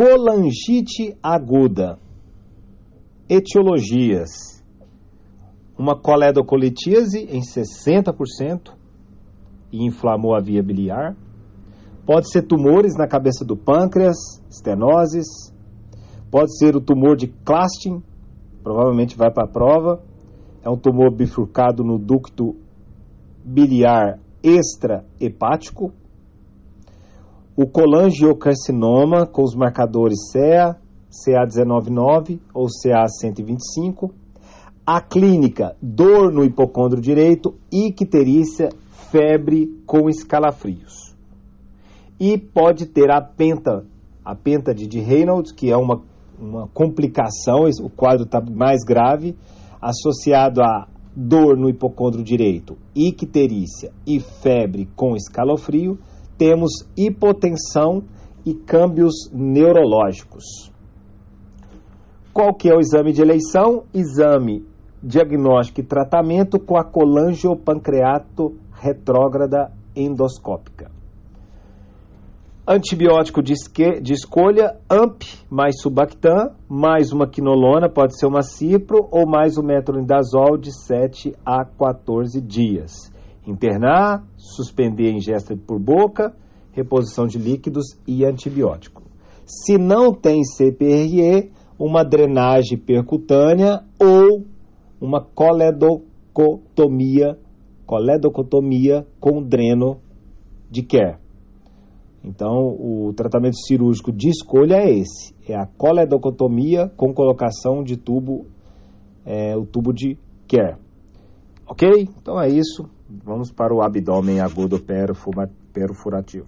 Colangite aguda. Etiologias. Uma coledocolitíase em 60% e inflamou a via biliar. Pode ser tumores na cabeça do pâncreas, estenoses. Pode ser o tumor de Clastin, provavelmente vai para a prova. É um tumor bifurcado no ducto biliar extrahepático. O colangiocarcinoma com os marcadores CEA, CA199 ou CA125. A clínica, dor no hipocôndrio direito, icterícia, febre com escalafrios. E pode ter a penta, a penta de Reynolds, que é uma, uma complicação, o quadro está mais grave, associado a dor no hipocôndrio direito, icterícia e febre com escalofrio, temos hipotensão e câmbios neurológicos. Qual que é o exame de eleição? Exame diagnóstico e tratamento com a colangiopancreato retrógrada endoscópica. Antibiótico de, esque, de escolha, AMP mais Subactam, mais uma quinolona, pode ser uma cipro, ou mais o metronidazol de 7 a 14 dias. Internar, suspender a ingesta por boca, reposição de líquidos e antibiótico. Se não tem CPRE, uma drenagem percutânea ou uma coledocotomia, coledocotomia com dreno de Kerr. Então, o tratamento cirúrgico de escolha é esse: é a coledocotomia com colocação de tubo, é, o tubo de Kerr. Ok? Então é isso. Vamos para o abdômen agudo perfurativo.